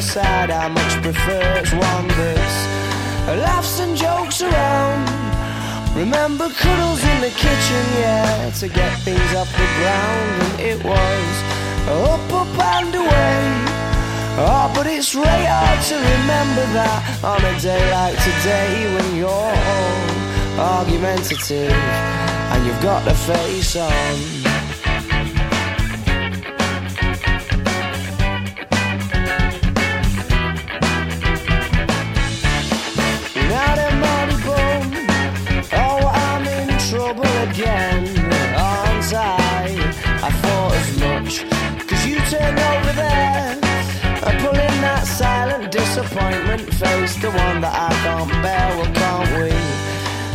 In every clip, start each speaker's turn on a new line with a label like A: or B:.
A: side I much prefer. It's one that's laughs and jokes around. Remember cuddles in the kitchen, yeah, to get things off the ground, and it was up, up and away. Oh, but it's really hard to remember that on a day like today when you're all argumentative and you've got the face on. Face, the one that I can't bear, well, can't we?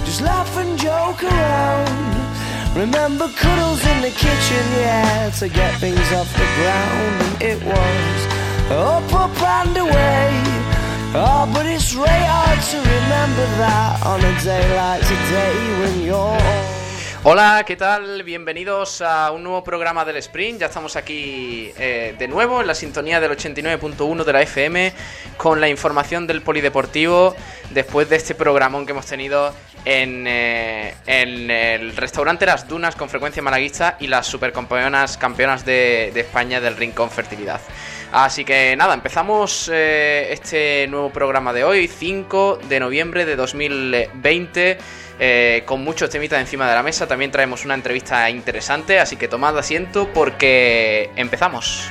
A: Just laugh and joke around. Remember cuddles in the kitchen, yeah, to get things off the ground, and it was up, up and away. Oh, but it's really hard to remember that on a day like today when you're.
B: Hola, ¿qué tal? Bienvenidos a un nuevo programa del Sprint. Ya estamos aquí eh, de nuevo en la sintonía del 89.1 de la FM con la información del polideportivo después de este programón que hemos tenido en, eh, el restaurante Las Dunas con frecuencia malaguista y las supercampeonas campeonas de, de España del Rincón Fertilidad. Así que nada, empezamos eh, este nuevo programa de hoy, 5 de noviembre de 2020. Eh, con muchos temitas encima de la mesa. También traemos una entrevista interesante, así que tomad asiento porque empezamos.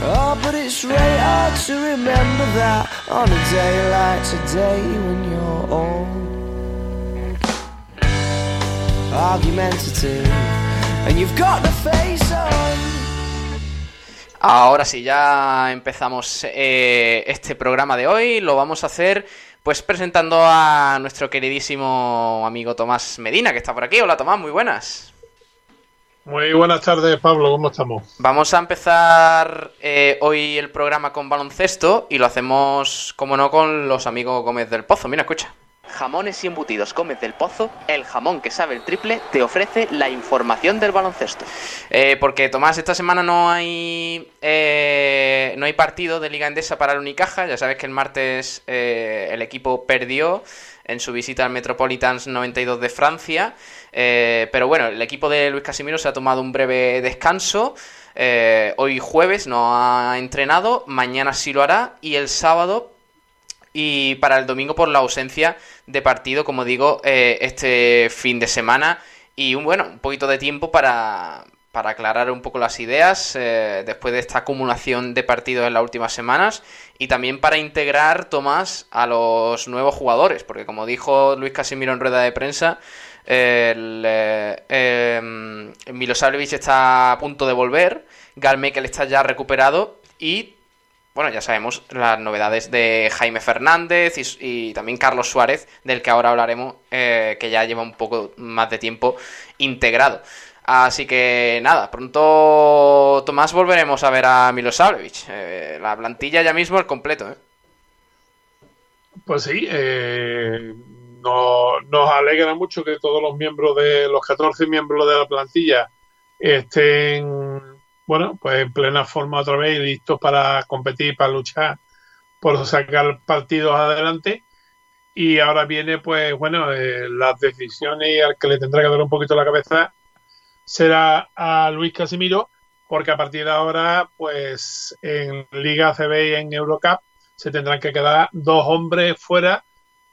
A: Oh, but it's really hard to remember that on a day like today when you're all argumentative and you've got the face on.
B: Ahora sí, ya empezamos eh, este programa de hoy. Lo vamos a hacer pues presentando a nuestro queridísimo amigo Tomás Medina, que está por aquí. Hola Tomás, muy buenas.
C: Muy buenas tardes, Pablo, ¿cómo estamos?
B: Vamos a empezar eh, hoy el programa con baloncesto y lo hacemos, como no, con los amigos Gómez del Pozo. Mira, escucha. Jamones y embutidos Gómez del Pozo, el jamón que sabe el triple, te ofrece la información del baloncesto. Eh, porque Tomás, esta semana no hay eh, no hay partido de Liga Endesa para el Unicaja. Ya sabes que el martes eh, el equipo perdió en su visita al Metropolitans 92 de Francia. Pero bueno, el equipo de Luis Casimiro se ha tomado un breve descanso. Hoy jueves no ha entrenado, mañana sí lo hará y el sábado y para el domingo por la ausencia de partido, como digo, eh, este fin de semana. Y un bueno, un poquito de tiempo para, para aclarar un poco las ideas eh, después de esta acumulación de partidos en las últimas semanas y también para integrar Tomás a los nuevos jugadores, porque como dijo Luis Casimiro en rueda de prensa, el, eh, eh, Milosavljevic está a punto de volver, Galmekel está ya recuperado y bueno, ya sabemos las novedades de Jaime Fernández y, y también Carlos Suárez, del que ahora hablaremos, eh, que ya lleva un poco más de tiempo integrado. Así que nada, pronto Tomás volveremos a ver a Milosavljevic. Eh, la plantilla ya mismo al completo. ¿eh?
C: Pues sí, eh, no- nos alegra mucho que todos los miembros de los 14 miembros de la plantilla estén, bueno, pues en plena forma otra vez y listos para competir, para luchar por sacar partidos adelante. Y ahora viene, pues bueno, eh, las decisiones y al que le tendrá que dar un poquito la cabeza será a Luis Casimiro, porque a partir de ahora, pues en Liga ACB y en Eurocup se tendrán que quedar dos hombres fuera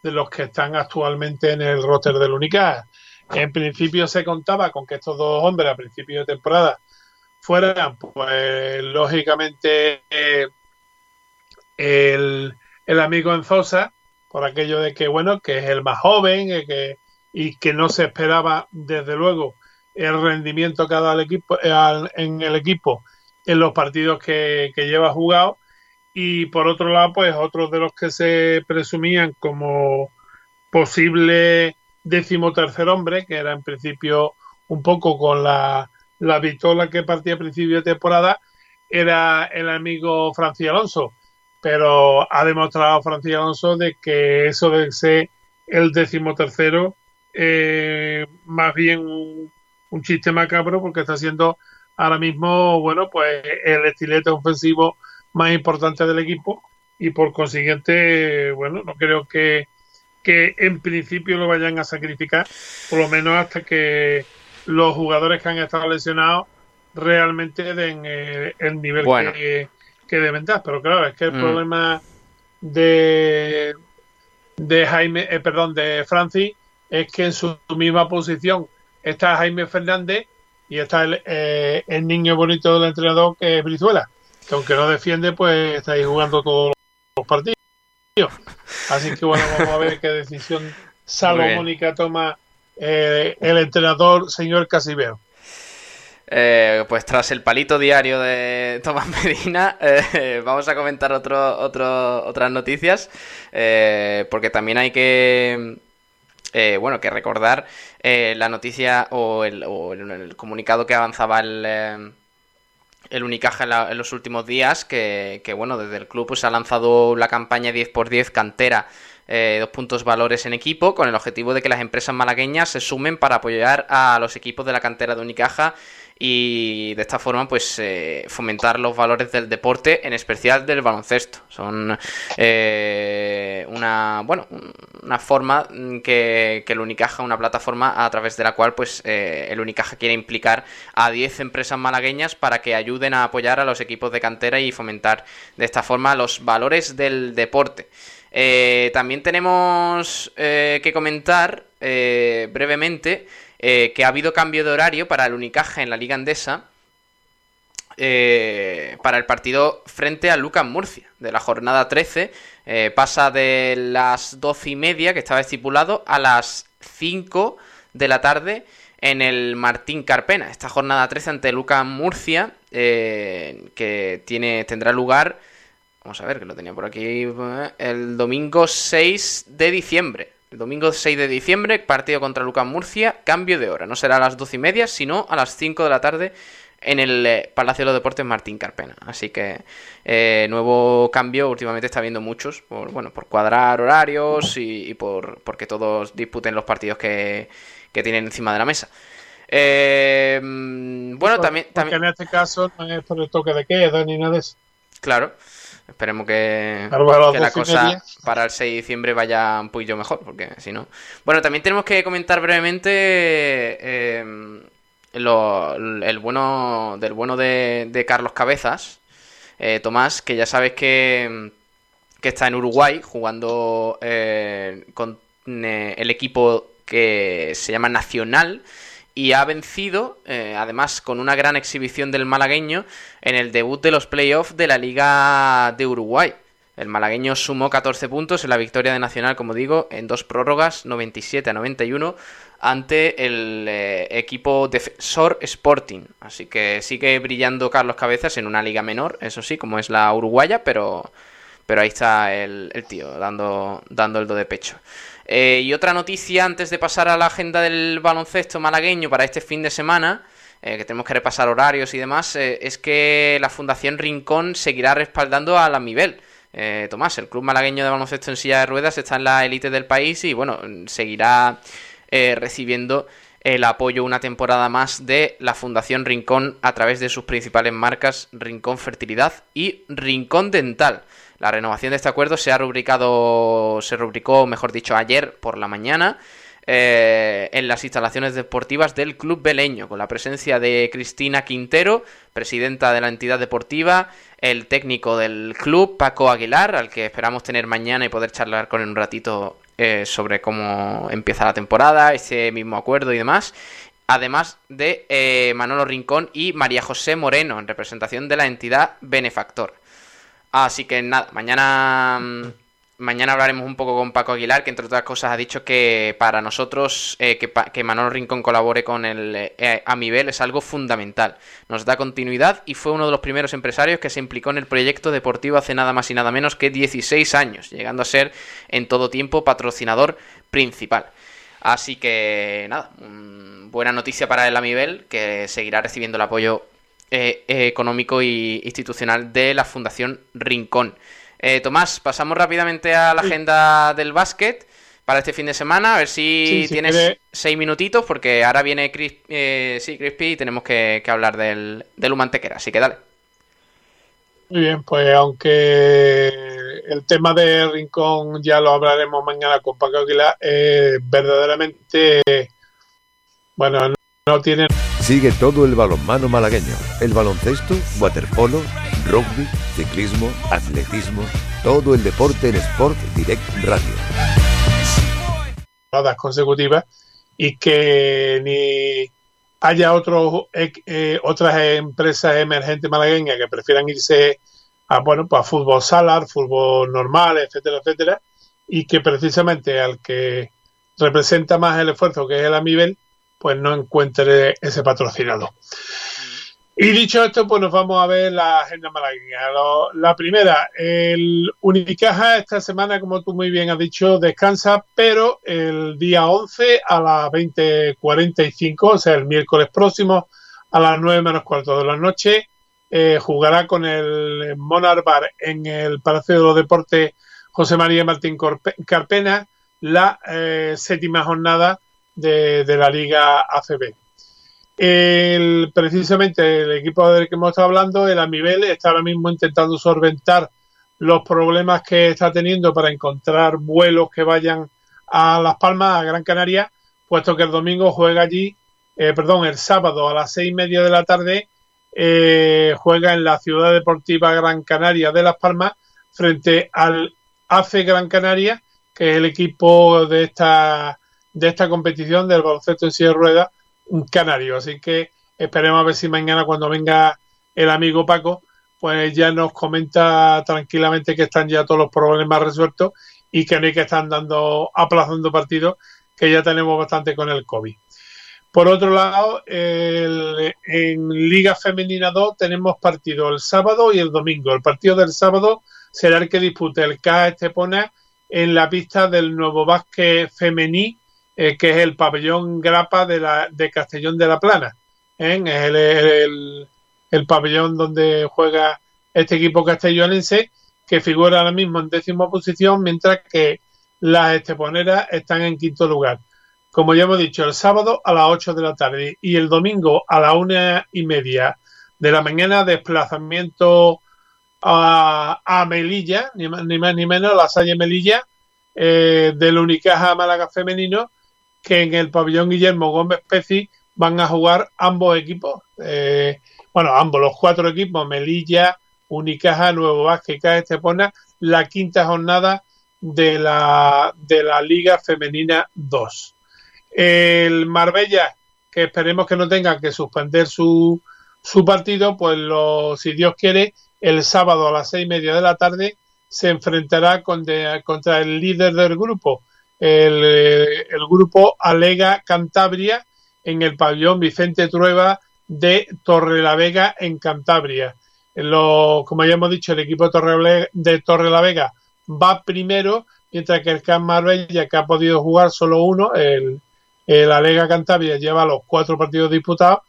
C: de los que están actualmente en el roster del Unicaja. En principio se contaba con que estos dos hombres a principio de temporada fueran, pues lógicamente, eh, el, el amigo Enzosa, por aquello de que, bueno, que es el más joven eh, que, y que no se esperaba, desde luego, el rendimiento que ha dado el equipo, en el equipo en los partidos que, que lleva jugado. Y por otro lado, pues otros de los que se presumían como posible decimotercer hombre, que era en principio un poco con la, la vitola que partía a principio de temporada, era el amigo Francis Alonso. Pero ha demostrado Francis Alonso de que eso de ser el decimotercero, eh, más bien un, un chiste macabro, porque está siendo ahora mismo, bueno, pues el estilete ofensivo más importante del equipo y por consiguiente, bueno, no creo que, que en principio lo vayan a sacrificar, por lo menos hasta que los jugadores que han estado lesionados realmente den eh, el nivel que, que, deben dar. Pero claro, es que el mm. problema de, de Jaime, eh, perdón, de Francis es que en su misma posición está Jaime Fernández y está el, eh, el niño bonito del entrenador que es Brizuela, que aunque no defiende, pues está ahí jugando todos los partidos. Así que bueno, vamos a ver qué decisión salomónica toma eh, el entrenador señor Casibeo.
B: Eh, pues tras el palito diario de Tomás Medina, eh, vamos a comentar otro, otras noticias, eh, porque también hay que, bueno, que recordar la noticia o el, comunicado que avanzaba el, el Unicaja en, los últimos días, que, que, bueno, desde el club pues ha lanzado la campaña 10x10 cantera eh, dos puntos valores en equipo, con el objetivo de que las empresas malagueñas se sumen para apoyar a los equipos de la cantera de Unicaja y de esta forma pues eh, fomentar los valores del deporte en especial del baloncesto. Son eh, una bueno una forma que, que el Unicaja una plataforma a través de la cual pues eh, el Unicaja quiere implicar a 10 empresas malagueñas para que ayuden a apoyar a los equipos de cantera y fomentar de esta forma los valores del deporte eh, también tenemos eh, que comentar eh, brevemente que ha habido cambio de horario para el Unicaja en la Liga Andesa para el partido frente a Lucas Murcia de la jornada 13. pasa de las 12 y media que estaba estipulado a las 5 de la tarde en el Martín Carpena. Esta jornada 13 ante Lucas Murcia que tiene, tendrá lugar Vamos a ver, que lo tenía por aquí. Eh, el domingo 6 de diciembre. El domingo 6 de diciembre, partido contra Lucas Murcia, cambio de hora. No será a las 12 y media, sino a las 5 de la tarde en el eh, Palacio de los Deportes Martín Carpena. Así que eh, nuevo cambio, últimamente está habiendo muchos, por, bueno, por cuadrar horarios y, y por porque todos disputen los partidos que, que tienen encima de la mesa. Eh, mm, bueno, también, también...
C: en este caso no es por el toque de queda ni nada de eso.
B: Claro. Esperemos que, que la cosa para el 6 de diciembre vaya un poquillo mejor, porque si no... Bueno, también tenemos que comentar brevemente eh, lo, el bueno del bueno de, de Carlos Cabezas, eh, Tomás, que ya sabes que, que está en Uruguay jugando eh, con eh, el equipo que se llama Nacional y ha vencido, eh, además con una gran exhibición del malagueño, en el debut de los playoffs de la Liga de Uruguay. El malagueño sumó 14 puntos en la victoria de Nacional, como digo, en dos prórrogas, 97 a 91, ante el eh, equipo Defensor Sporting. Así que sigue brillando Carlos Cabezas en una liga menor, eso sí, como es la uruguaya, pero, pero ahí está el, el tío, dando, dando el do de pecho. Eh, y otra noticia antes de pasar a la agenda del baloncesto malagueño para este fin de semana, eh, que tenemos que repasar horarios y demás, eh, es que la Fundación Rincón seguirá respaldando a la Mibel. Tomás, el club malagueño de baloncesto en silla de ruedas está en la élite del país y bueno, seguirá recibiendo el apoyo una temporada más de la Fundación Rincón a través de sus principales marcas Rincón Fertilidad y Rincón Dental. La renovación de este acuerdo se ha rubricado, se rubricó, mejor dicho, ayer por la mañana. Eh, en las instalaciones deportivas del Club Beleño, con la presencia de Cristina Quintero, presidenta de la entidad deportiva, el técnico del club, Paco Aguilar, al que esperamos tener mañana y poder charlar con un ratito eh, sobre cómo empieza la temporada, ese mismo acuerdo y demás. Además de eh, Manolo Rincón y María José Moreno, en representación de la entidad benefactor. Así que nada, mañana mm, mañana hablaremos un poco con Paco Aguilar, que entre otras cosas ha dicho que para nosotros eh, que, que, Manolo Rincón colabore con el eh, Amibel es algo fundamental. Nos da continuidad y fue uno de los primeros empresarios que se implicó en el proyecto deportivo hace nada más y nada menos que 16 años, llegando a ser en todo tiempo patrocinador principal. Así que nada, buena noticia para el Amibel, que seguirá recibiendo el apoyo eh, económico e institucional de la Fundación Rincón. Eh, Tomás, pasamos rápidamente a la agenda del básquet para este fin de semana. A ver si, tienes seis minutitos, porque ahora viene Chris, eh, sí, Crispy y tenemos que, hablar del, del Humantequera. Así que dale.
C: Muy bien, pues aunque el tema de Rincón ya lo hablaremos mañana con Paco Aguilar, eh, verdaderamente, bueno, no.
D: Sigue todo el balonmano malagueño, el baloncesto, waterpolo rugby, ciclismo, atletismo, todo el deporte en Sport Direct Radio.
C: consecutivas y que ni haya otros eh, otras empresas emergentes malagueñas que prefieran irse a bueno pues a fútbol salar, fútbol normal, etcétera, etcétera, y que precisamente al que representa más el esfuerzo que es el Amibel, pues no encuentre ese patrocinado. Y dicho esto, pues nos vamos a ver la agenda malagueña. la primera, el Unicaja esta semana, como tú muy bien has dicho, descansa, pero el día 11 a las 20.45, o sea, el miércoles próximo, a las 9 menos cuarto de la noche, eh, jugará con el Monarch Bar en el Palacio de los Deportes José María Martín Carpena la eh, séptima jornada de, la Liga ACB. El, precisamente el equipo del que hemos estado hablando, el Amibel, está ahora mismo intentando solventar los problemas que está teniendo para encontrar vuelos que vayan a Las Palmas, a Gran Canaria, puesto que el domingo juega allí, eh, perdón, el sábado a las seis y media de la tarde eh, juega en la Ciudad Deportiva Gran Canaria de Las Palmas frente al ACE Gran Canaria, que es el equipo de esta de esta competición del baloncesto en silla de ruedas canario. Así que esperemos a ver si mañana cuando venga el amigo Paco, pues ya nos comenta tranquilamente que están ya todos los problemas resueltos y que no hay que estar dando, aplazando partidos, que ya tenemos bastante con el COVID. Por otro lado, en Liga Femenina 2 tenemos partido el sábado y el domingo. El partido del sábado será el que dispute el K Estepona en la pista del nuevo básquet femení que es el pabellón Grapa de, la, de Castellón de la Plana. ¿eh? Es el, pabellón donde juega este equipo castellonense, que figura ahora mismo en décima posición, mientras que las esteponeras están en quinto lugar. Como ya hemos dicho, el sábado a las 8 de la tarde y el domingo a la una y media de la mañana, desplazamiento a, Melilla, ni más ni, más, ni menos, la Salle Melilla, eh, del Unicaja Málaga Femenino, que en el pabellón Guillermo Gómez Peci van a jugar ambos equipos, eh, bueno, ambos, los cuatro equipos, Melilla, Unicaja, Nuevo Vázquez, Caja Estepona, la quinta jornada de la, de la Liga Femenina 2. El Marbella, que esperemos que no tenga que suspender su, su partido, pues lo, si Dios quiere, el sábado a las seis y media de la tarde se enfrentará con contra el líder del grupo, el, grupo Alega Cantabria en el pabellón Vicente Trueba de Torrelavega en Cantabria. Lo, como ya hemos dicho, el equipo de Torrelavega va primero, mientras que el Camp Marbella, que ha podido jugar solo uno, el, el Alega Cantabria lleva los cuatro partidos disputados,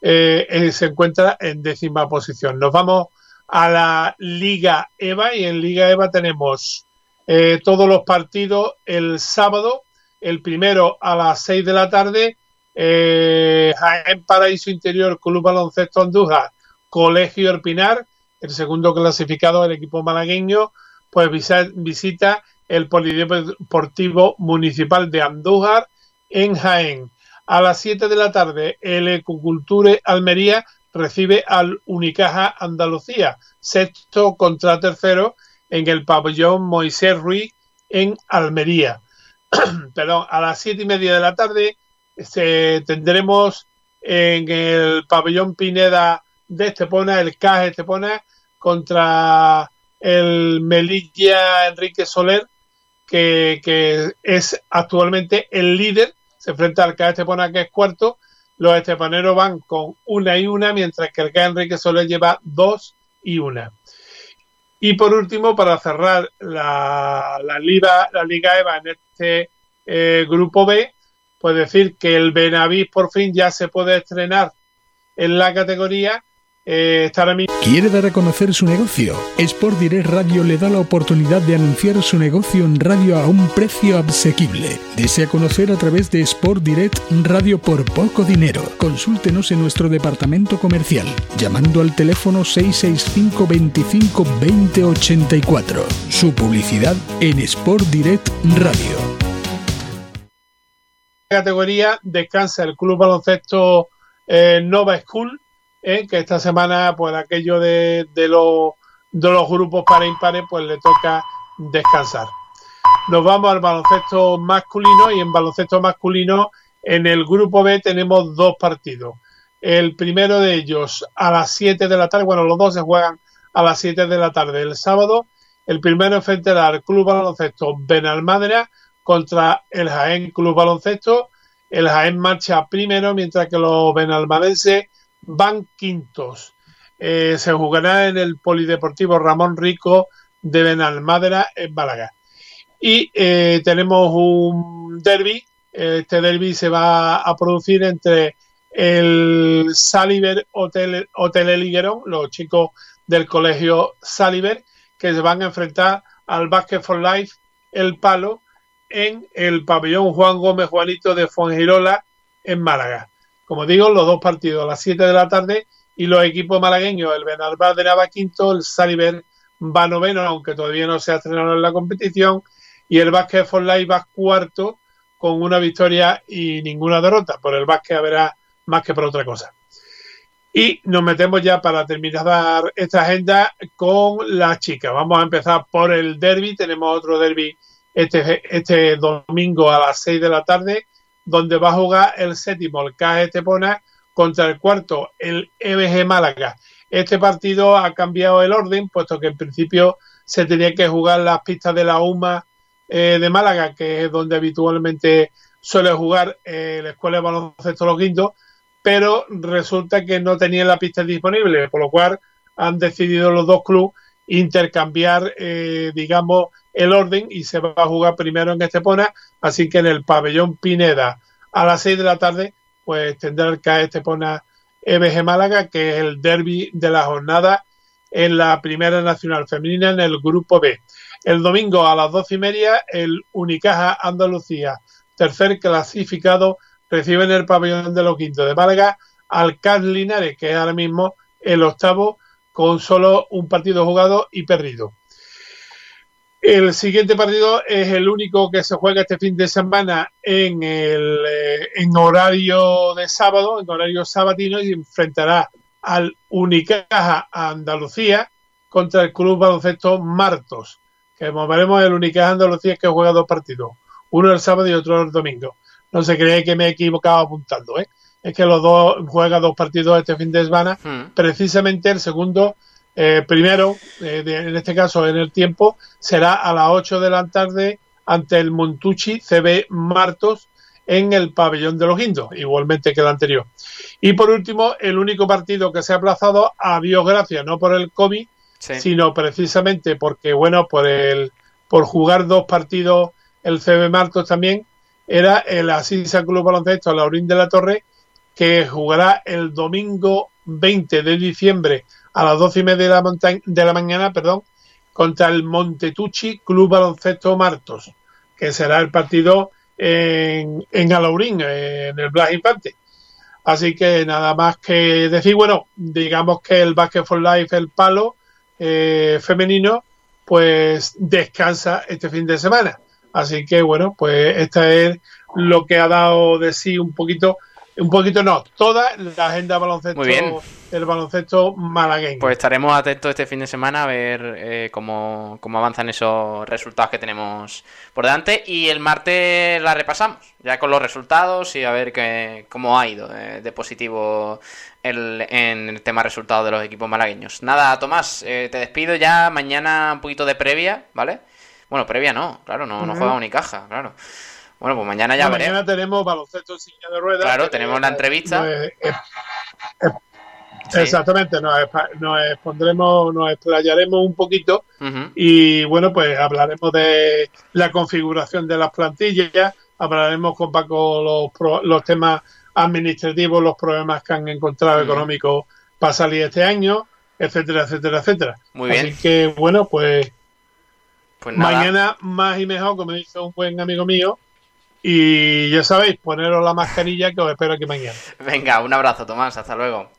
C: eh, eh, se encuentra en décima posición. Nos vamos a la Liga EVA y en Liga EVA tenemos eh, todos los partidos el sábado, el primero a las 6 de la tarde, eh, Jaén Paraíso Interior, Club Baloncesto Andújar, Colegio Erpinar, el segundo clasificado del equipo malagueño, pues visita el Polideportivo Municipal de Andújar en Jaén. A las 7 de la tarde, el Ecoculture Almería recibe al Unicaja Andalucía, sexto contra tercero, en el pabellón Moisés Ruiz en Almería. Perdón, a las siete y media de la tarde este, tendremos en el pabellón Pineda de Estepona, el CAS Estepona, contra el Melilla Enrique Soler, que, que es actualmente el líder, se enfrenta al CAE Estepona que es cuarto, los estepaneros van con una y una, mientras que el CAE Enrique Soler lleva dos y una. Y por último, para cerrar la, la Liga, la Liga EVA en este eh, grupo B, pues decir que el Benavís por fin ya se puede estrenar en la categoría eh,
E: ¿Quiere dar a conocer su negocio? Sport Direct Radio le da la oportunidad de anunciar su negocio en radio a un precio asequible. ¿Desea conocer a través de Sport Direct Radio por poco dinero? Consúltenos en nuestro departamento comercial llamando al teléfono 665 25 2084. Su publicidad en Sport Direct Radio.
C: Categoría descansa el Club Baloncesto eh, Nova School ¿eh? que esta semana, pues aquello de, de, los, de los grupos para impares, pues le toca descansar. Nos vamos al baloncesto masculino y en baloncesto masculino en el grupo B tenemos dos partidos. El primero de ellos a las 7 de la tarde, bueno, los dos se juegan a las 7 de la tarde el sábado. El primero enfrentará al Club Baloncesto Benalmádena contra el Jaén Club Baloncesto. El Jaén marcha primero, mientras que los benalmadenses van quintos. Eh, se jugará en el Polideportivo Ramón Rico de Benalmádena en Málaga. Y eh, tenemos un derby. Este derby se va a producir entre el Saliver Hotel, Hotel Eliguerón, los chicos del colegio Saliver, que se van a enfrentar al Basket for Life El Palo en el pabellón Juan Gómez Juanito de Fuengirola en Málaga. Como digo, los dos partidos a las 7 de la tarde y los equipos malagueños, el Benalmádena va quinto, el Saliver va noveno, aunque todavía no se ha estrenado en la competición, y el Basket for Life va cuarto con una victoria y ninguna derrota. Por el básquet habrá más que por otra cosa. Y nos metemos ya para terminar esta agenda con las chicas. Vamos a empezar por el derby. Tenemos otro derby este, este domingo a las 6 de la tarde donde va a jugar el séptimo, el CAE Estepona, contra el cuarto, el EBG Málaga. Este partido ha cambiado el orden, puesto que en principio se tenía que jugar las pistas de la UMA eh, de Málaga, que es donde habitualmente suele jugar eh, la Escuela de Baloncesto Los Guindos, pero resulta que no tenían la pista disponible, por lo cual han decidido los dos clubes intercambiar, eh, digamos, el orden y se va a jugar primero en Estepona, así que en el pabellón Pineda a las 6 de la tarde, pues tendrá el CAE Estepona EBG Málaga, que es el derby de la jornada en la Primera Nacional Femenina en el Grupo B. El domingo a las doce y media, el Unicaja Andalucía, tercer clasificado, recibe en el pabellón de los quintos de Málaga al CAS Linares, que es ahora mismo el octavo, con solo un partido jugado y perdido. El siguiente partido es el único que se juega este fin de semana en, el, eh, en horario de sábado, en horario sabatino, y enfrentará al Unicaja Andalucía contra el Club Baloncesto Martos, que veremos el Unicaja Andalucía que juega dos partidos, uno el sábado y otro el domingo. No se cree que me he equivocado apuntando, ¿eh? Es que los dos juegan dos partidos este fin de semana. Hmm. Precisamente el segundo eh, primero, eh, en este caso en el tiempo, será a las 8 de la tarde ante el Montucci CB Martos en el pabellón de los Indos, igualmente que el anterior. Y por último, el único partido que se ha aplazado a Dios gracias, no por el COVID, sino precisamente porque, bueno, por el por jugar dos partidos el CB Martos también, era el Asisa Club Baloncesto Laurín de la Torre, que jugará el domingo 20 de diciembre a las doce y media de la, de la mañana, perdón, contra el Montetucci Club Baloncesto Martos, que será el partido en, en Alaurín, en el Blas Infante. Así que nada más que decir, bueno, digamos que el Basket for Life, el palo eh, femenino, pues descansa este fin de semana. Así que bueno, pues esta es lo que ha dado de sí un poquito un poquito no, toda la agenda baloncesto,
B: Muy bien.
C: el baloncesto malagueño.
B: Pues estaremos atentos este fin de semana a ver eh, cómo, cómo avanzan esos resultados que tenemos por delante. Y el martes la repasamos, ya con los resultados y a ver qué, cómo ha ido eh, de positivo el, en el tema resultados de los equipos malagueños. Nada, Tomás, eh, te despido ya. Mañana un poquito de previa, ¿vale? Bueno, previa no, claro, no, no
C: Ujú.
B: juega Unicaja, claro. Bueno, pues mañana ya veremos.
C: mañana tenemos baloncesto en silla de ruedas.
B: Claro, tenemos la entrevista.
C: nos es- es- es-
B: Sí.
C: Exactamente, nos, nos expondremos, nos explayaremos un poquito y bueno, pues hablaremos de la configuración de las plantillas, hablaremos con Paco los, los temas administrativos, los problemas que han encontrado
B: Ujú.
C: económicos para salir este año, etcétera, etcétera, etcétera.
B: Muy bien.
C: Así que bueno, pues
B: Pues nada.
C: mañana más y mejor, como dice un buen amigo mío. Y ya sabéis, poneros la mascarilla que os espero aquí mañana.
B: Venga, un abrazo, Tomás. Hasta luego.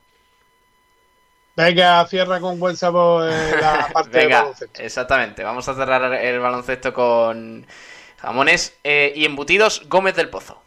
C: Venga, cierra con buen sabor eh, la parte
B: Venga,
C: baloncesto.
B: exactamente. Vamos a cerrar el baloncesto con jamones eh, y embutidos Gómez del Pozo.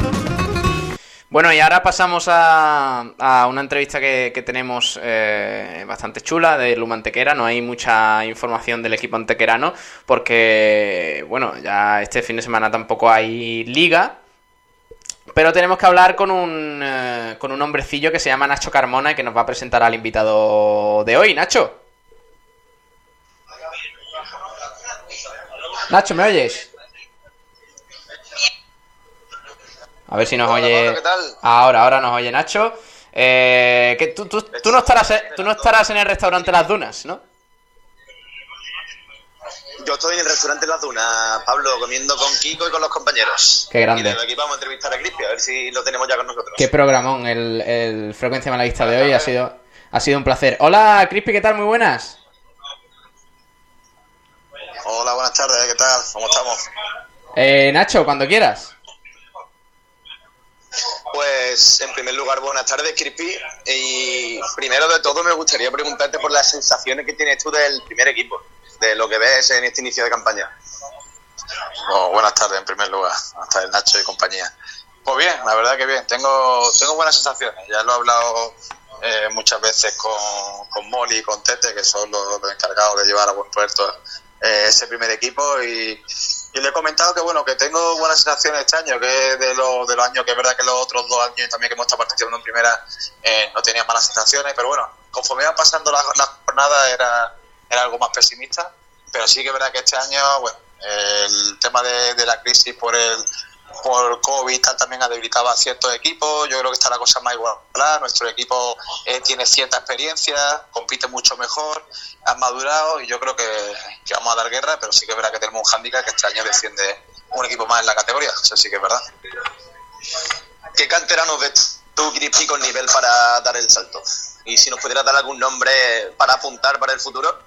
B: Bueno, y ahora pasamos a, a una entrevista que, que tenemos eh, bastante chula de Luma Antequera. No hay mucha información del equipo antequerano porque, bueno, ya este fin de semana tampoco hay liga. Pero tenemos que hablar con un, eh, con un hombrecillo que se llama Nacho Carmona y que nos va a presentar al invitado de hoy. Nacho. Nacho, ¿me oyes? A ver si nos
F: Hola,
B: oye.
F: Pablo, ¿qué tal?
B: Ahora, ahora nos oye Nacho. Eh, que tú, tú- tú no estarás, tú no estarás en el restaurante Las Dunas, ¿no?
F: Yo estoy en el restaurante Las Dunas, Pablo, comiendo con Kiko y con los compañeros.
B: Qué grande.
F: Y desde aquí vamos a entrevistar a Crispy, a ver si lo tenemos ya con nosotros.
B: Qué programón el, el Frecuencia Malaguista de hoy. Ha sido, ha sido un placer. Hola, Crispy, ¿qué tal? Muy buenas.
F: Hola, buenas tardes, ¿qué tal? ¿Cómo estamos?
B: Eh, Nacho, cuando quieras.
F: Pues, en primer lugar, buenas tardes, Crispy. Y primero de todo, me gustaría preguntarte por las sensaciones que tienes tú del primer equipo, de lo que ves en este inicio de campaña.
G: Buenas tardes, en primer lugar. Buenas tardes, Nacho y compañía. Pues bien, la verdad que bien. Tengo, tengo buenas sensaciones. Ya lo he hablado eh, muchas veces con, con Molly y con Tete, que son los, los encargados de llevar a buen puerto eh, ese primer equipo. Y, y le he comentado que bueno que tengo buenas sensaciones este año, que de, los de los años que es verdad que los otros dos años también que hemos estado participando en primera eh, no tenía malas sensaciones, pero bueno, conforme iban pasando las las jornadas era, era algo más pesimista. Pero sí que es verdad que este año, bueno, el tema de, de la crisis por el por COVID tal, también ha debilitado a ciertos equipos. Yo creo que está la cosa más igualada. Nuestro equipo eh, tiene cierta experiencia, compite mucho mejor, han madurado y yo creo que, que vamos a dar guerra, pero sí que es verdad que tenemos un hándicap que este año desciende un equipo más en la categoría. Eso sí que es verdad.
F: ¿Qué canteranos ves tú, Crispy, con nivel para dar el salto? Y si nos pudieras dar algún nombre para apuntar para el futuro.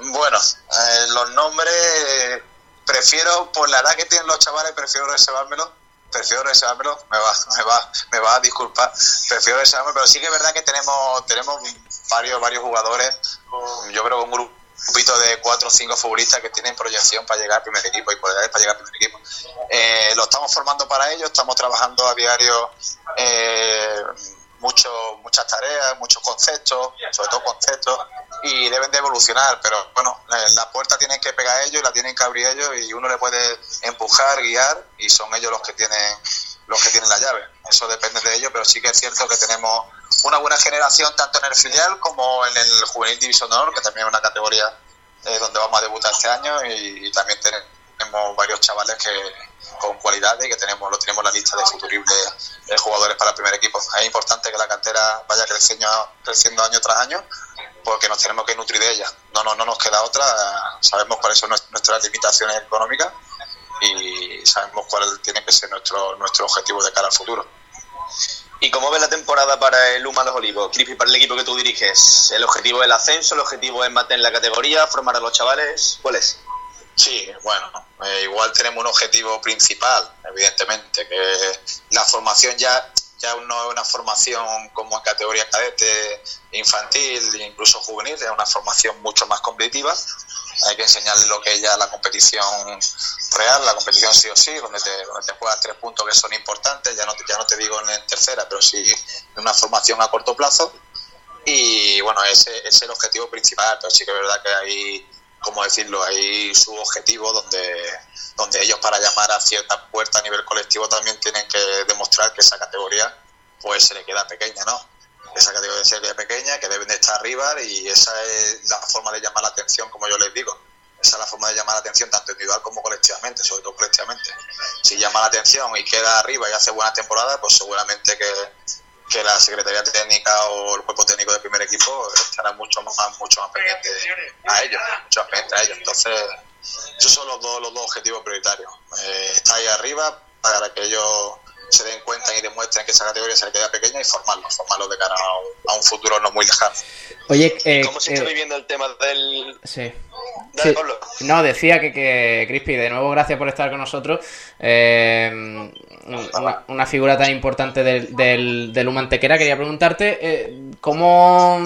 G: Bueno, eh, los nombres prefiero, por la edad que tienen los chavales, prefiero reservármelo. Prefiero reservármelo, me va, me va, me va a disculpar, prefiero reservármelo, pero sí que es verdad que tenemos, tenemos varios, varios jugadores, yo creo que un grupito de cuatro o cinco futbolistas que tienen proyección para llegar al primer equipo y cualidades para llegar al primer equipo. Eh, lo estamos formando para ello, estamos trabajando a diario eh, mucho, muchas tareas, muchos conceptos, sobre todo conceptos, y deben de evolucionar, pero bueno, la, puerta tienen que pegar ellos y la tienen que abrir ellos y uno le puede empujar, guiar y son ellos los que tienen los que tienen la llave. Eso depende de ellos, pero sí que es cierto que tenemos una buena generación tanto en el filial como en el juvenil división de honor, que también es una categoría eh, donde vamos a debutar este año y, también tenemos varios chavales que con cualidades que tenemos lo tenemos en la lista de futuribles eh, jugadores para el primer equipo. es importante que la cantera vaya creciendo, creciendo año tras año porque nos tenemos que nutrir de ella. No, no, no nos queda otra, sabemos cuáles son nuestras limitaciones económicas y sabemos cuál tiene que ser nuestro, nuestro objetivo de cara al futuro.
F: ¿Y cómo ves la temporada para el Luma Los Olivos? Crispy, para el equipo que tú diriges, ¿el objetivo es el ascenso? ¿El objetivo es mantener la categoría? ¿Formar a los chavales? ¿Cuál es?
G: Sí, bueno, eh, igual tenemos un objetivo principal, evidentemente, que la formación ya ya no es una formación como en categoría cadete, infantil, incluso juvenil, es una formación mucho más competitiva. Hay que enseñarle lo que es ya la competición real, la competición sí o sí, donde te, juegas tres puntos que son importantes, ya no, te digo en tercera, pero sí en una formación a corto plazo. Y bueno, ese, es el objetivo principal, pero sí que es verdad que hay como decirlo, hay su objetivo donde, donde ellos para llamar a cierta puerta a nivel colectivo también tienen que demostrar que esa categoría pues se le queda pequeña, ¿no? Esa categoría se le queda pequeña, que deben de estar arriba y esa es la forma de llamar la atención, como yo les digo. Esa es la forma de llamar la atención tanto individual como colectivamente, sobre todo colectivamente. Si llama la atención y queda arriba y hace buena temporada, pues seguramente que, que la Secretaría Técnica o el cuerpo técnico del primer equipo estará mucho más, mucho más pendiente a ellos, mucho más pendiente a ellos. Entonces, esos son los dos, los dos objetivos prioritarios. Eh, estar ahí arriba para que ellos se den cuenta y demuestren que esa categoría se le queda pequeña y formarlos, formarlos de cara a un, futuro no muy lejano.
B: Oye,
F: eh, ¿cómo se está eh, viviendo el tema del...
B: Sí. No, decía que, que Crispy, de nuevo gracias por estar con nosotros. Eh, una, figura tan importante del, del, del Humantequera, quería preguntarte eh, ¿cómo,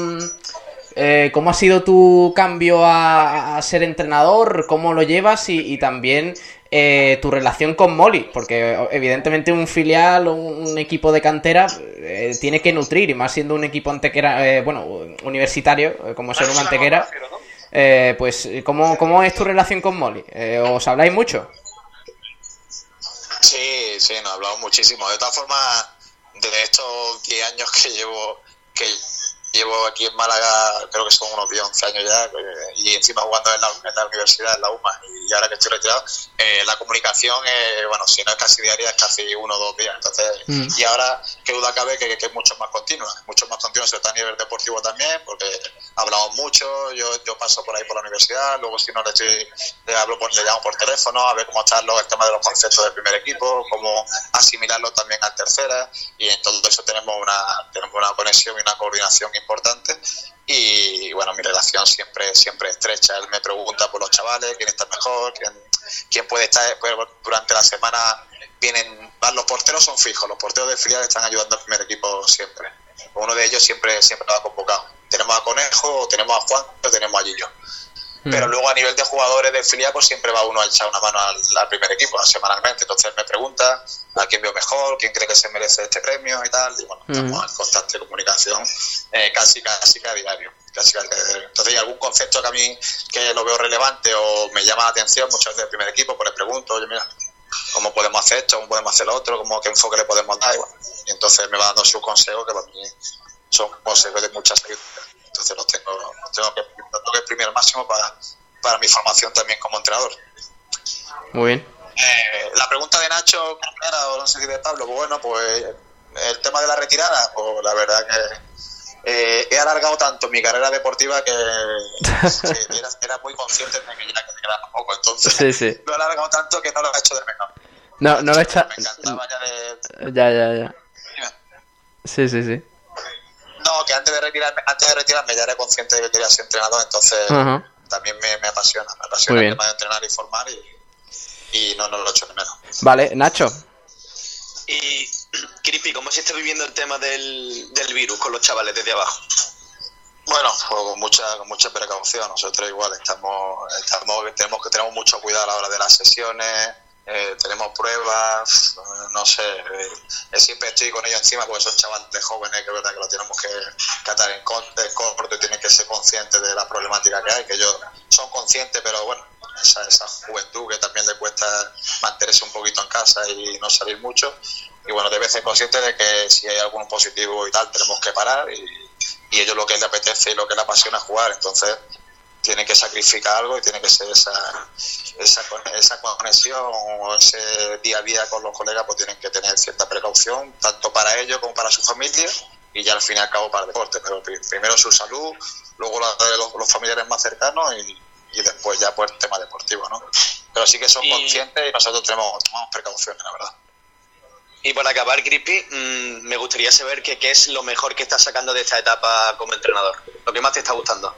B: eh, cómo ha sido tu cambio a, ser entrenador, cómo lo llevas y, también eh, tu relación con Molly, porque evidentemente un filial o un equipo de cantera tiene que nutrir, y más siendo un equipo antequera, bueno, universitario, como ser un Antequera. pues, ¿cómo, ¿cómo es tu relación con Molly? ¿Os habláis mucho?
G: Sí, sí, nos hablamos muchísimo. De todas formas, de estos 10 años que llevo, que llevo aquí en Málaga, creo que son unos 10, 11 años ya, eh, y encima jugando en la, universidad, en la UMA, y ahora que estoy retirado, eh, la comunicación, eh, bueno, si no es casi diaria, es casi uno o dos días. Entonces, mm. y ahora, qué duda cabe que, que, es mucho más continua, mucho más continua, sobre todo a nivel deportivo también, porque hablamos mucho, yo, yo paso por ahí por la universidad, luego si no le, estoy, le hablo por, le llamo por teléfono, a ver cómo están los, el tema de los conceptos del primer equipo, cómo asimilarlo también al tercera, y en todo eso tenemos una, tenemos una conexión y una coordinación importante y bueno, mi relación siempre siempre estrecha. Él me pregunta por los chavales, quién está mejor, quién, quién puede estar pues, durante la semana. Vienen, los porteros son fijos, los porteros de filial están ayudando al primer equipo siempre. Uno de ellos siempre siempre lo ha convocado. Tenemos a Conejo, tenemos a Juan, tenemos a Gillo. Mm. Pero luego a nivel de jugadores de filial, pues siempre va uno a echar una mano al, primer equipo semanalmente. Entonces me pregunta a quién veo mejor, quién cree que se merece este premio y tal. Y bueno, mm. estamos en constante comunicación eh, casi, casi a diario. Casi, entonces hay algún concepto que a mí que lo veo relevante o me llama la atención muchas veces del primer equipo, pues le pregunto, oye, mira, ¿cómo podemos hacer esto? ¿Cómo podemos hacer lo otro? ¿Cómo, ¿Qué enfoque le podemos dar? Y, entonces me va dando sus consejos que para mí son consejos de mucha sabiduría entonces los tengo, tengo que, que exprimir al máximo para, para mi formación también como entrenador.
B: Muy bien.
G: Eh, la pregunta de Nacho, o no sé si de Pablo, pues bueno, pues el tema de la retirada, pues la verdad que eh, he alargado tanto mi carrera deportiva que, era, muy consciente de que ya quedaba poco, entonces lo he alargado tanto que no lo he hecho de menos.
B: No, no lo he hecho. Me encantaba ya de... Ya, ya, ya. Sí, sí, sí.
G: No, que antes de retirarme, antes de retirarme ya era consciente de que quería ser entrenador, entonces también me, apasiona, me apasiona el tema de entrenar y formar y, no, no lo echo de menos.
B: Vale, Nacho.
F: Y Cripi, ¿cómo se está viviendo el tema del, del virus con los chavales desde abajo?
G: Bueno, pues con mucha, con mucha precaución. Nosotros igual estamos, estamos, tenemos que tenemos mucho cuidado a la hora de las sesiones, eh, tenemos pruebas, no sé, eh, siempre estoy con ellos encima porque son chavales jóvenes que es verdad que lo tenemos que catar en corto y tienen que ser conscientes de la problemática que hay, que ellos son conscientes, pero bueno, esa, esa juventud que también le cuesta mantenerse un poquito en casa y no salir mucho. Y bueno, debe ser consciente de que si hay algún positivo y tal, tenemos que parar y, y ellos lo que les apetece y lo que les apasiona es jugar. Entonces, tiene que sacrificar algo y tiene que ser esa, esa, esa conexión o ese día a día con los colegas, pues tienen que tener cierta precaución, tanto para ellos como para su familia y ya al fin y al cabo para el deporte. Pero primero su salud, luego la de los, familiares más cercanos y, y, después ya pues el tema deportivo, ¿no? Pero sí que son conscientes y nosotros tenemos, tomamos precauciones, la verdad.
F: Y para acabar, Crispy, mmm, me gustaría saber qué es lo mejor que estás sacando de esta etapa como entrenador. Lo que más te está gustando.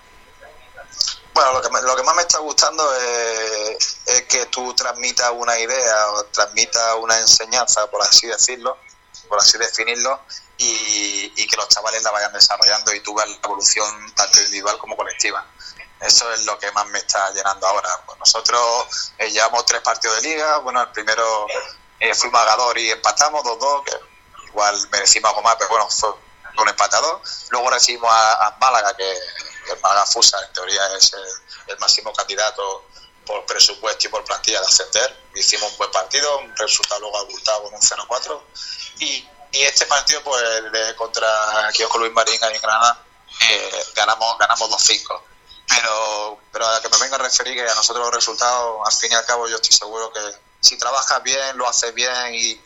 G: Bueno, lo que, lo que más me está gustando es, es, que tú transmitas una idea o transmitas una enseñanza, por así decirlo, por así definirlo, y, y, que los chavales la vayan desarrollando y tú veas la evolución tanto individual como colectiva. Eso es lo que más me está llenando ahora. Pues nosotros eh, llevamos tres partidos de liga. Bueno, el primero eh, fuimos a Gador y empatamos 2-2, que igual merecimos algo más, pero bueno, fue un empatador. Luego recibimos a, a Málaga, que el Málaga Fusa en teoría es el, el, máximo candidato por presupuesto y por plantilla de ascender. Hicimos un buen partido, un resultado luego abultado con un 0-4. Y, y, este partido, pues de, contra Kiosco Luis Marín en Granada, eh, ganamos, ganamos 2-5. Pero, pero a que me venga a referir que a nosotros los resultados, al fin y al cabo, yo estoy seguro que si trabajas bien, lo haces bien y,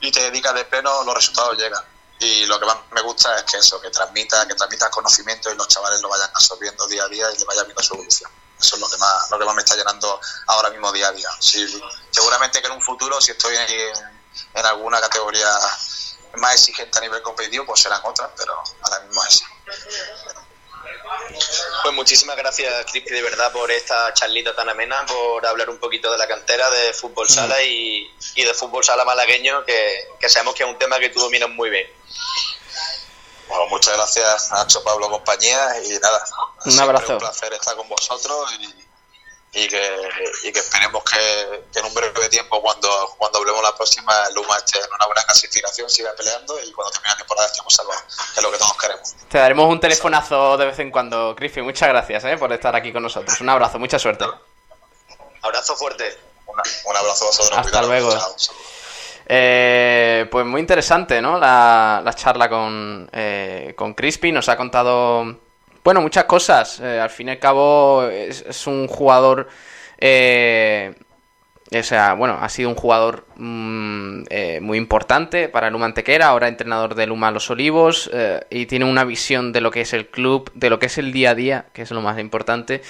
G: y te dedicas de pleno, los resultados llegan y lo que más me gusta es que eso, que transmita, que transmita conocimiento y los chavales lo vayan absorbiendo día a día y le vaya viendo su evolución. Eso es lo que más, lo que más me está llenando ahora mismo día a día. Sí, seguramente que en un futuro, si estoy en, en alguna categoría más exigente a nivel competitivo, pues serán otras, pero ahora mismo es así.
F: Pues muchísimas gracias, Cristi, de verdad, por esta charlita tan amena, por hablar un poquito de la cantera de fútbol sala mm. y, y, de fútbol sala malagueño, que, que, sabemos que es un tema que tú dominas muy bien.
G: Bueno, muchas gracias, Nacho, Pablo, compañía, y nada.
B: Un abrazo.
G: Un placer estar con vosotros y y que, y que esperemos que, que, en un breve tiempo, cuando, cuando hablemos la próxima, Luma esté en una buena clasificación, siga peleando y cuando termine la temporada estemos salvados, que es lo que todos queremos.
B: Te daremos un telefonazo de vez en cuando, Griffin. Muchas gracias ¿eh? por estar aquí con nosotros. Un abrazo, mucha suerte.
F: Abrazo fuerte.
G: Una, un abrazo a vosotros.
B: Hasta Cuidado, luego. Eh, pues muy interesante, ¿no? La, la charla con, eh, con Crispy. Nos ha contado bueno, muchas cosas. Eh, al fin y al cabo es, un jugador... Eh, o sea, bueno, ha sido un jugador mmm, eh, muy importante para Luma Antequera, ahora entrenador de Luma Los Olivos, eh, y tiene una visión de lo que es el club, de lo que es el día a día, que es lo más importante,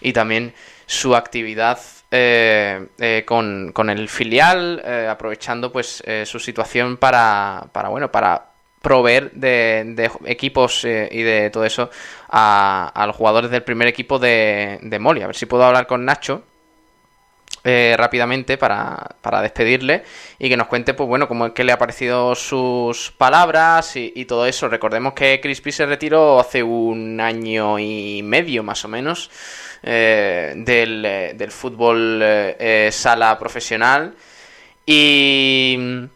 B: y también su actividad eh, con, con, el filial, aprovechando pues su situación para, para, bueno, para proveer de, de equipos y de todo eso a, a, los jugadores del primer equipo de, de Moli. A ver si puedo hablar con Nacho eh, rápidamente para, para, despedirle y que nos cuente, pues bueno, cómo es que le ha parecido sus palabras y, todo eso. Recordemos que Crispy se retiró hace un año y medio más o menos eh, del, del, fútbol eh, sala profesional y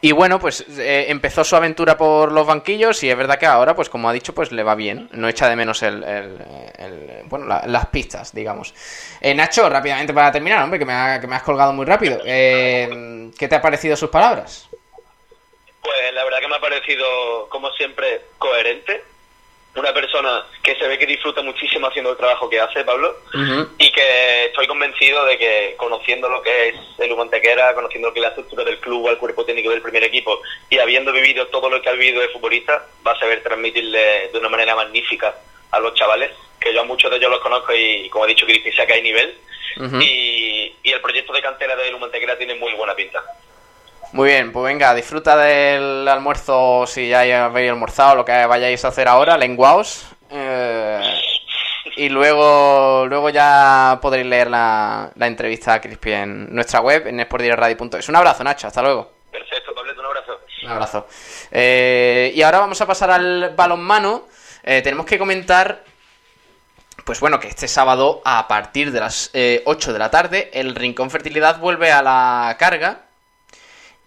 B: y bueno, pues eh, empezó su aventura por los banquillos y es verdad que ahora, pues como ha dicho, pues le va bien. No echa de menos el, el, bueno, la, las pistas, digamos. Eh, Nacho, rápidamente para terminar, hombre, que me, ha, que me has colgado muy rápido. Eh, ¿Qué te ha parecido sus palabras?
F: Pues la verdad que me ha parecido, como siempre, coherente una persona que se ve que disfruta muchísimo haciendo el trabajo que hace, Pablo, uh -huh. y que estoy convencido de que conociendo lo que es el Humantequera, conociendo lo que es la estructura del club, al cuerpo técnico del primer equipo, y habiendo vivido todo lo que ha vivido de futbolista, va a saber transmitirle de una manera magnífica a los chavales, que yo a muchos de ellos los conozco y, como ha dicho Cristi, sé que hay nivel, uh -huh. y, y, el proyecto de cantera del Humantequera tiene muy buena pinta.
B: Muy bien, pues venga, disfruta del almuerzo si ya habéis almorzado, lo que vayáis a hacer ahora, lenguaos. Eh, y luego, luego ya podréis leer la, la entrevista a Crispy en nuestra web, en sportdirectradio.es. Un abrazo, Nacho, hasta luego.
F: Perfecto, Pableto, un abrazo.
B: Un abrazo. Eh, y ahora vamos a pasar al balonmano. Eh, tenemos que comentar pues bueno, que este sábado a partir de las eh, 8 de la tarde el Rincón Fertilidad vuelve a la carga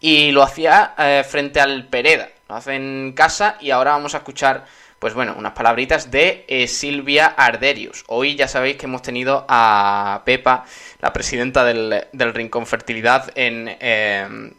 B: y lo hacía eh, frente al Pereda. Lo hace en casa y ahora vamos a escuchar, pues bueno, unas palabritas de eh, Silvia Arderius. Hoy ya sabéis que hemos tenido a Pepa, la presidenta del, del Rincón Fertilidad, en, eh,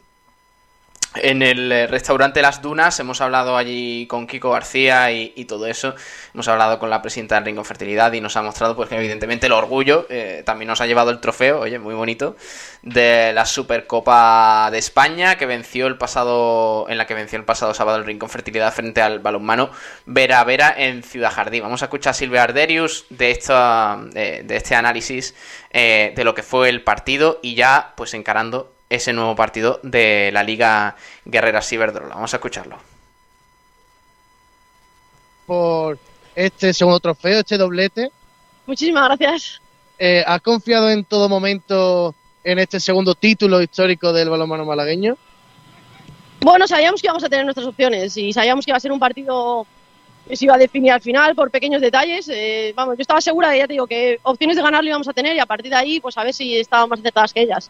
B: en el eh, restaurante Las Dunas hemos hablado allí con Kiko García y, todo eso. Hemos hablado con la presidenta del Rincón Fertilidad y nos ha mostrado, pues, que evidentemente el orgullo eh, también nos ha llevado el trofeo, oye, muy bonito, de la Supercopa de España que venció el pasado, en la que venció el pasado sábado el Rincón Fertilidad frente al balonmano Vera Vera en Ciudad Jardín. Vamos a escuchar a Silvia Arderius de, esta, de, de este análisis eh, de lo que fue el partido y ya, pues, encarando ese nuevo partido de la Liga Guerrera Ciberdrola. Vamos a escucharlo.
H: Por este segundo trofeo, este doblete.
I: Muchísimas gracias.
H: Eh, ¿Has confiado en todo momento en este segundo título histórico del balonmano malagueño?
I: Bueno, sabíamos que íbamos a tener nuestras opciones y sabíamos que iba a ser un partido se iba a definir al final por pequeños detalles. Eh, vamos, yo estaba segura de, ya te digo, que opciones de ganarlo íbamos a tener y a partir de ahí, pues a ver si estábamos más acertadas que ellas.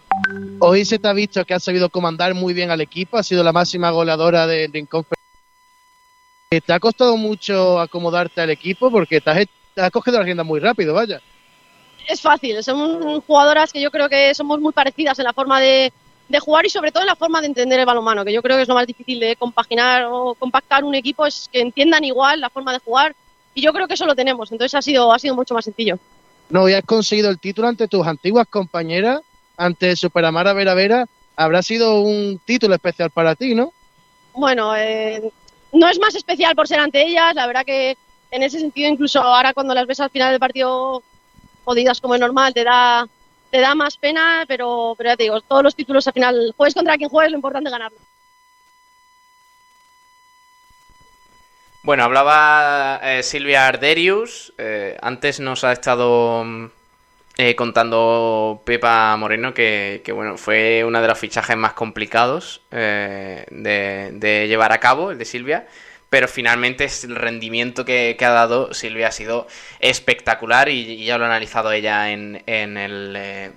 H: Hoy se te ha visto que has sabido comandar muy bien al equipo, has sido la máxima goleadora del Rincón. ¿Te ha costado mucho acomodarte al equipo? Porque te has, cogido la rienda muy rápido, vaya.
I: Es fácil, somos jugadoras que yo creo que somos muy parecidas en la forma de, de jugar y sobre todo en la forma de entender el balonmano, que yo creo que es lo más difícil de compaginar o compactar un equipo, es que entiendan igual la forma de jugar y yo creo que eso lo tenemos, entonces ha sido, ha sido mucho más sencillo.
H: No, y has conseguido el título ante tus antiguas compañeras, ante Superamara Vera Vera, habrá sido un título especial para ti, ¿no?
I: Bueno, eh, no es más especial por ser ante ellas, la verdad que en ese sentido incluso ahora cuando las ves al final del partido jodidas como es normal, te da te da más pena, pero, pero ya te digo, todos los títulos al final, juegues contra quien juegues, lo importante es ganarlo.
B: Bueno, hablaba eh, Silvia Arderius, eh, antes nos ha estado eh, contando Pepa Moreno que, bueno, fue uno de los fichajes más complicados de, llevar a cabo, el de Silvia, pero finalmente el rendimiento que, ha dado Silvia ha sido espectacular y, ya lo ha analizado ella en, el... Eh,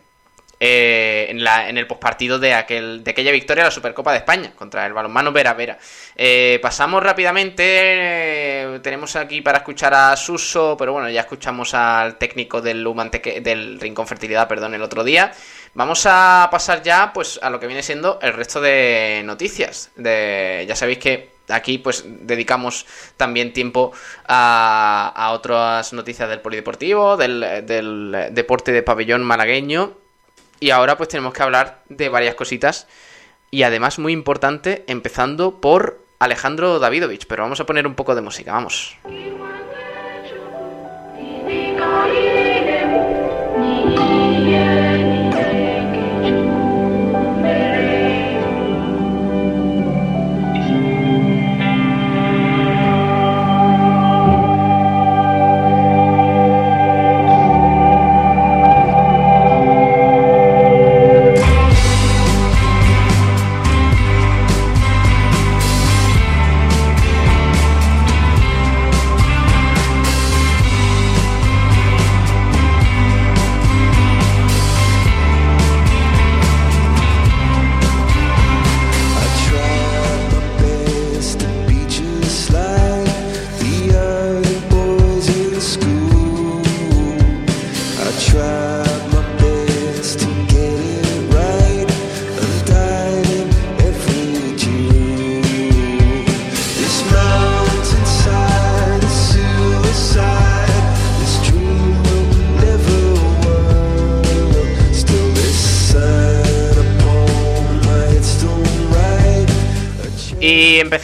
B: eh, en, la, en el postpartido de, aquel, de aquella victoria de la Supercopa de España contra el balonmano Vera Vera. Eh, pasamos rápidamente, tenemos aquí para escuchar a Suso, pero bueno, ya escuchamos al técnico del, del Rincón Fertilidad perdón, el otro día. Vamos a pasar ya pues a lo que viene siendo el resto de noticias. De, ya sabéis que aquí pues dedicamos también tiempo a, otras noticias del polideportivo, del, deporte de pabellón malagueño. Y ahora pues tenemos que hablar de varias cositas. Y además muy importante, empezando por Alejandro Davidovich. Pero vamos a poner un poco de música, vamos.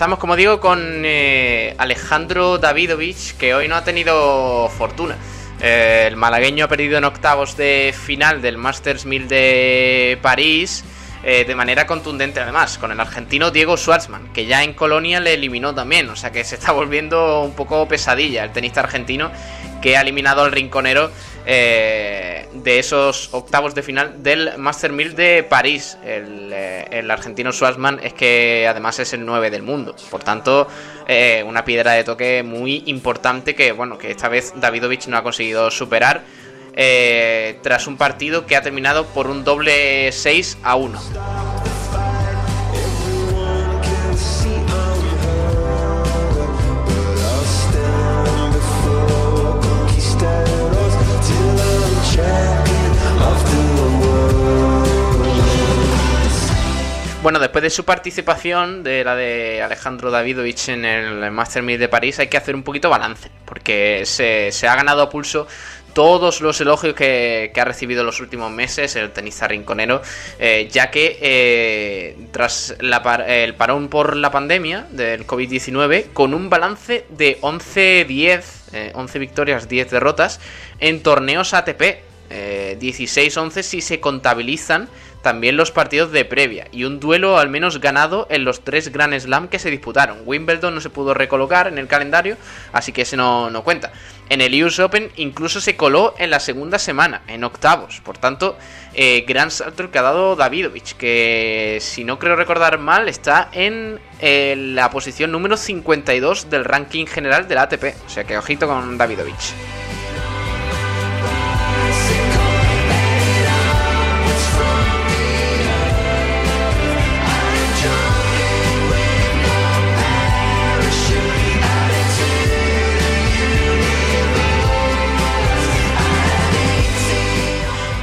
B: Empezamos, como digo, con eh, Alejandro Davidovich, que hoy no ha tenido fortuna. Eh, el malagueño ha perdido en octavos de final del Masters 1000 de París. Eh, de manera contundente además, con el argentino Diego Schwartzman, que ya en Colonia le eliminó también, o sea que se está volviendo un poco pesadilla el tenista argentino que ha eliminado al rinconero eh, de esos octavos de final del Master 1000 de París. Eh, el, argentino Schwarzman es que además es el 9 del mundo. Por tanto, eh, una piedra de toque muy importante que, bueno, que esta vez Davidovich no ha conseguido superar. tras un partido que ha terminado por un doble 6 a 1. Bueno, después de su participación, de la de Alejandro Davidovich en el Master 1000 de París, hay que hacer un poquito balance, porque se, se ha ganado a pulso todos los elogios que, ha recibido en los últimos meses el tenista rinconero, eh, ya que eh, tras el parón por la pandemia del COVID-19, con un balance de 11-10, 11 eh, victorias, 10 derrotas, en torneos ATP, 16-11 si se contabilizan también los partidos de previa y un duelo al menos ganado en los tres Grand Slam que se disputaron. Wimbledon no se pudo recolocar en el calendario, así que ese no, no cuenta. En el US Open incluso se coló en la segunda semana, en octavos. Por tanto, eh, gran salto que ha dado Davidovich, que si no creo recordar mal está en eh, la posición número 52 del ranking general del ATP. O sea que ojito con Davidovich.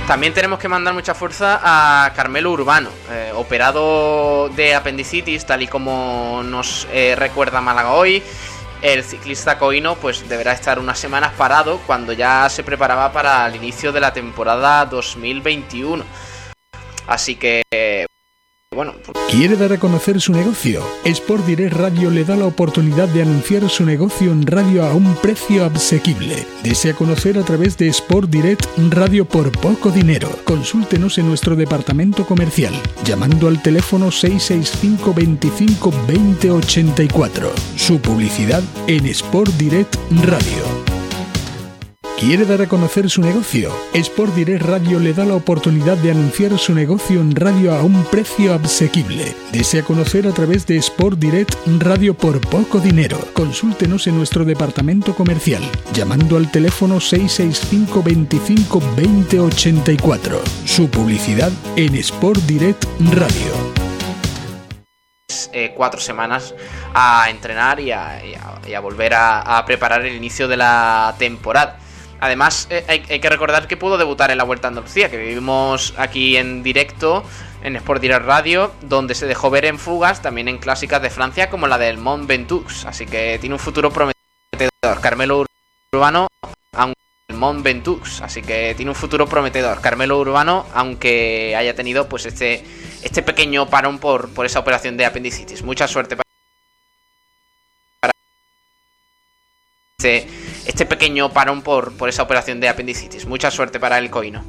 B: También tenemos que mandar mucha fuerza a Carmelo Urbano, eh, operado de apendicitis, tal y como nos eh, recuerda Málaga hoy. El ciclista coino pues deberá estar unas semanas parado cuando ya se preparaba para el inicio de la temporada 2021. Así que
E: pues- ¿Quiere dar a conocer su negocio? Sport Direct Radio le da la oportunidad de anunciar su negocio en radio a un precio asequible. ¿Desea conocer a través de Sport Direct Radio por poco dinero? Consúltenos en nuestro departamento comercial llamando al teléfono 665 25 20 84. Su publicidad en Sport Direct Radio. ¿Quiere dar a conocer su negocio? Sport Direct Radio le da la oportunidad de anunciar su negocio en radio a un precio asequible. ¿Desea conocer a través de Sport Direct Radio por poco dinero? Consúltenos en nuestro departamento comercial llamando al teléfono 665 25 20 84. Su publicidad en Sport Direct Radio.
B: Eh, cuatro semanas a entrenar y a, volver a preparar el inicio de la temporada. Además, eh, hay, que recordar que pudo debutar en la Vuelta a Andalucía, que vivimos aquí en directo en Sport Direct Radio, donde se dejó ver en fugas, también en clásicas de Francia, como la del Mont Ventoux. Así que tiene un futuro prometedor. Carmelo Urbano, aunque Mont Ventoux. Así que tiene un futuro prometedor. Carmelo Urbano, aunque haya tenido pues este, este pequeño parón por, por esa operación de apendicitis. Mucha suerte para este, este pequeño parón por, por esa operación de apendicitis. Mucha suerte para el coino.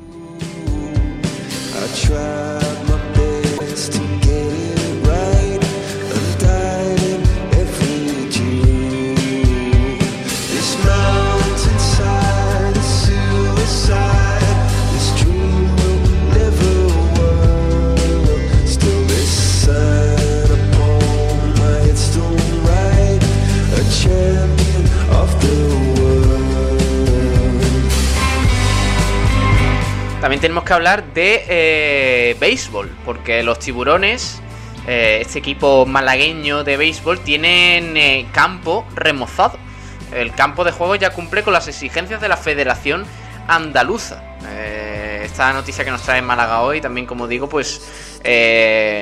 B: También tenemos que hablar de eh, béisbol, porque los tiburones, eh, este equipo malagueño de béisbol, tienen eh, campo remozado. El campo de juego ya cumple con las exigencias de la Federación Andaluza. esta noticia que nos trae Málaga hoy, también como digo, pues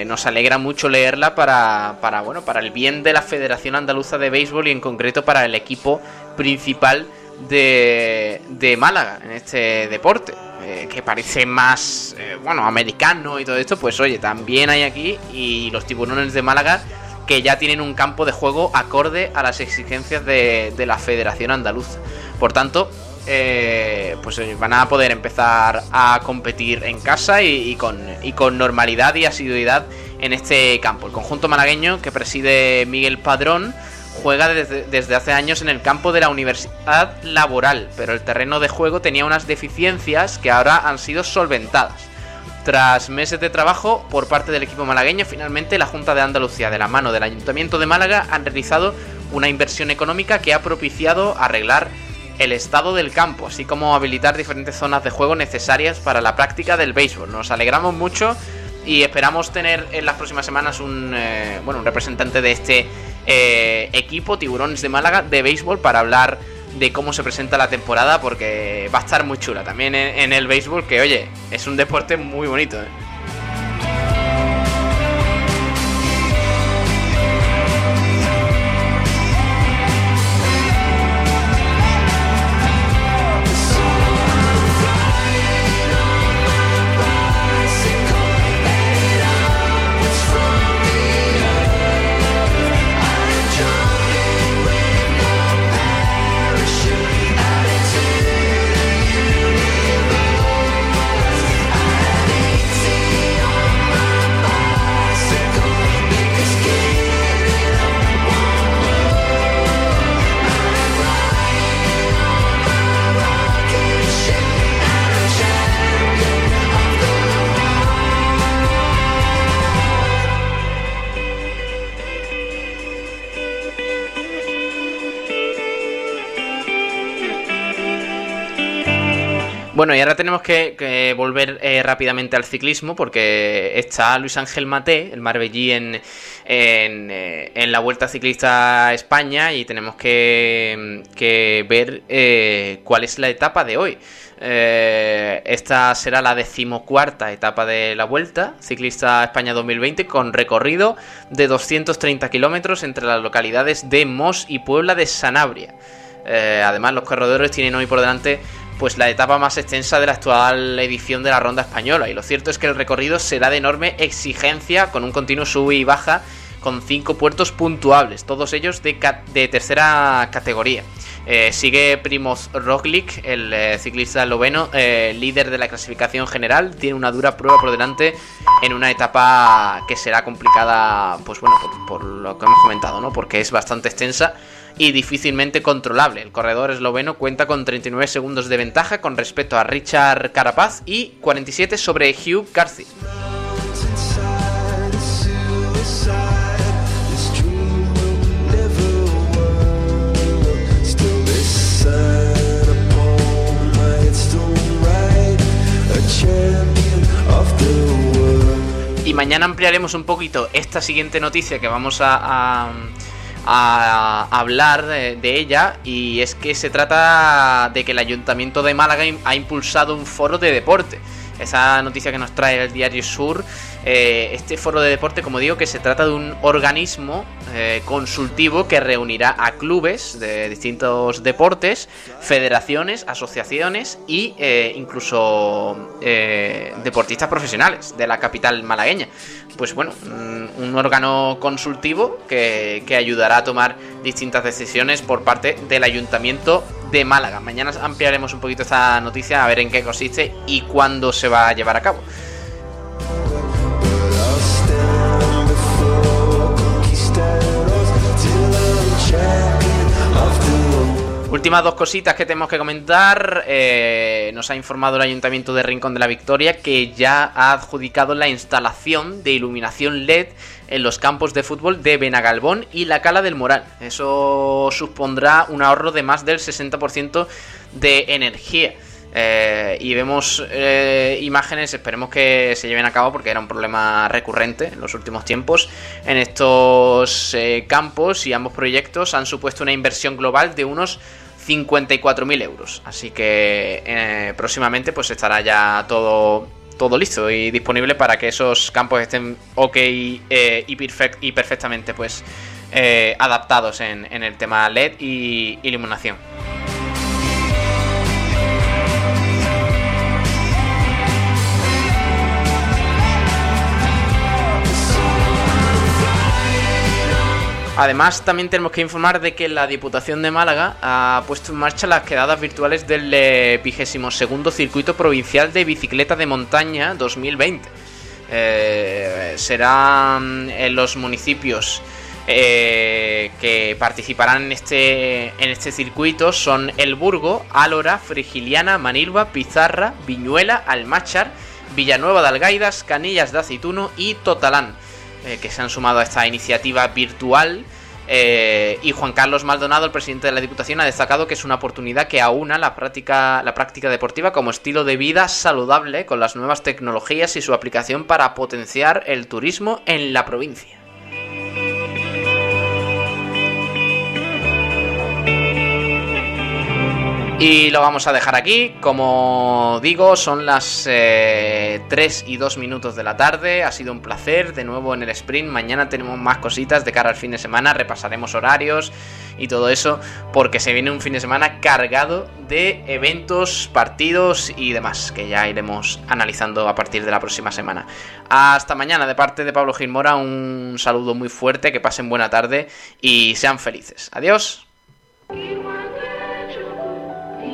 B: nos alegra mucho leerla para, bueno, para el bien de la Federación Andaluza de Béisbol y en concreto para el equipo principal de Málaga en este deporte. Eh, que parece más, eh, bueno, americano y todo esto, pues oye, también hay aquí y los tiburones de Málaga que ya tienen un campo de juego acorde a las exigencias de, la Federación Andaluza. Por tanto, eh, pues van a poder empezar a competir en casa y, con, y con normalidad y asiduidad en este campo. El conjunto malagueño que preside Miguel Padrón juega desde, hace años en el campo de la universidad laboral, pero el terreno de juego tenía unas deficiencias que ahora han sido solventadas. Tras meses de trabajo por parte del equipo malagueño, finalmente la Junta de Andalucía, de la mano del Ayuntamiento de Málaga, han realizado una inversión económica que ha propiciado arreglar el estado del campo, así como habilitar diferentes zonas de juego necesarias para la práctica del béisbol. Nos alegramos mucho y esperamos tener en las próximas semanas un, eh, bueno, un representante de este eh, equipo Tiburones de Málaga de béisbol para hablar de cómo se presenta la temporada porque va a estar muy chula también en, el béisbol que oye es un deporte muy bonito ¿eh? Bueno, y ahora tenemos que, volver eh, rápidamente al ciclismo porque está Luis Ángel Maté, el Marbellí, en, en, eh, la Vuelta Ciclista España y tenemos que, que ver eh, cuál es la etapa de hoy. esta será la decimocuarta etapa de la Vuelta Ciclista España 2020 con recorrido de 230 kilómetros entre las localidades de Mos y Puebla de Sanabria. además, los corredores tienen hoy por delante pues la etapa más extensa de la actual edición de la ronda española. Y lo cierto es que el recorrido será de enorme exigencia, con un continuo sube y baja, con cinco puertos puntuables, todos ellos de, tercera categoría. Eh, sigue Primoz Roglic, el eh, ciclista esloveno, eh, líder de la clasificación general. Tiene una dura prueba por delante en una etapa que será complicada, pues bueno, por, por lo que hemos comentado, ¿no? Porque es bastante extensa y difícilmente controlable. El corredor esloveno cuenta con 39 segundos de ventaja con respecto a Richard Carapaz y 47 sobre Hugh Carthy. Y mañana ampliaremos un poquito esta siguiente noticia que vamos a a, hablar de, ella y es que se trata de que el Ayuntamiento de Málaga ha impulsado un foro de deporte. Esa noticia que nos trae el Diario Sur eh, este foro de deporte, como digo, que se trata de un organismo eh, consultivo que reunirá a clubes de distintos deportes, federaciones, asociaciones e incluso deportistas profesionales de la capital malagueña. Pues bueno, mm, un, órgano consultivo que, que ayudará a tomar distintas decisiones por parte del ayuntamiento de Málaga. Mañana ampliaremos un poquito esta noticia a ver en qué consiste y cuándo se va a llevar a cabo. Últimas dos cositas que tenemos que comentar. Eh, nos ha informado el Ayuntamiento de Rincón de la Victoria que ya ha adjudicado la instalación de iluminación LED en los campos de fútbol de Benagalbón y la Cala del Moral. Eso supondrá un ahorro de más del 60% de energía. Eh, y vemos eh, imágenes, esperemos que se lleven a cabo porque era un problema recurrente en los últimos tiempos en estos campos y ambos proyectos han supuesto una inversión global de unos 54.000 euros. Así que próximamente pues estará ya todo, todo listo y disponible para que esos campos estén ok y, y perfectamente pues adaptados en, en el tema LED y iluminación. Además, también tenemos que informar de que la Diputación de Málaga ha puesto en marcha las quedadas virtuales del eh, vigésimo segundo Circuito Provincial de Bicicleta de Montaña 2020. Eh, serán en los municipios eh, que participarán en este, en este circuito son El Burgo, Álora, Frigiliana, Manilva, Pizarra, Viñuela, Almachar, Villanueva de Algaidas, Canillas de Aceituno y Totalán. Eh, que se han sumado a esta iniciativa virtual. Eh, y Juan Carlos Maldonado, el presidente de la Diputación, ha destacado que es una oportunidad que aúna la práctica, la práctica deportiva como estilo de vida saludable con las nuevas tecnologías y su aplicación para potenciar el turismo en la provincia. Y lo vamos a dejar aquí. Como digo, son las 3 eh, y 2 minutos de la tarde. Ha sido un placer de nuevo en el sprint. Mañana tenemos más cositas de cara al fin de semana. Repasaremos horarios y todo eso. Porque se viene un fin de semana cargado de eventos, partidos y demás. Que ya iremos analizando a partir de la próxima semana. Hasta mañana de parte de Pablo Gilmora. Un saludo muy fuerte. Que pasen buena tarde y sean felices. Adiós.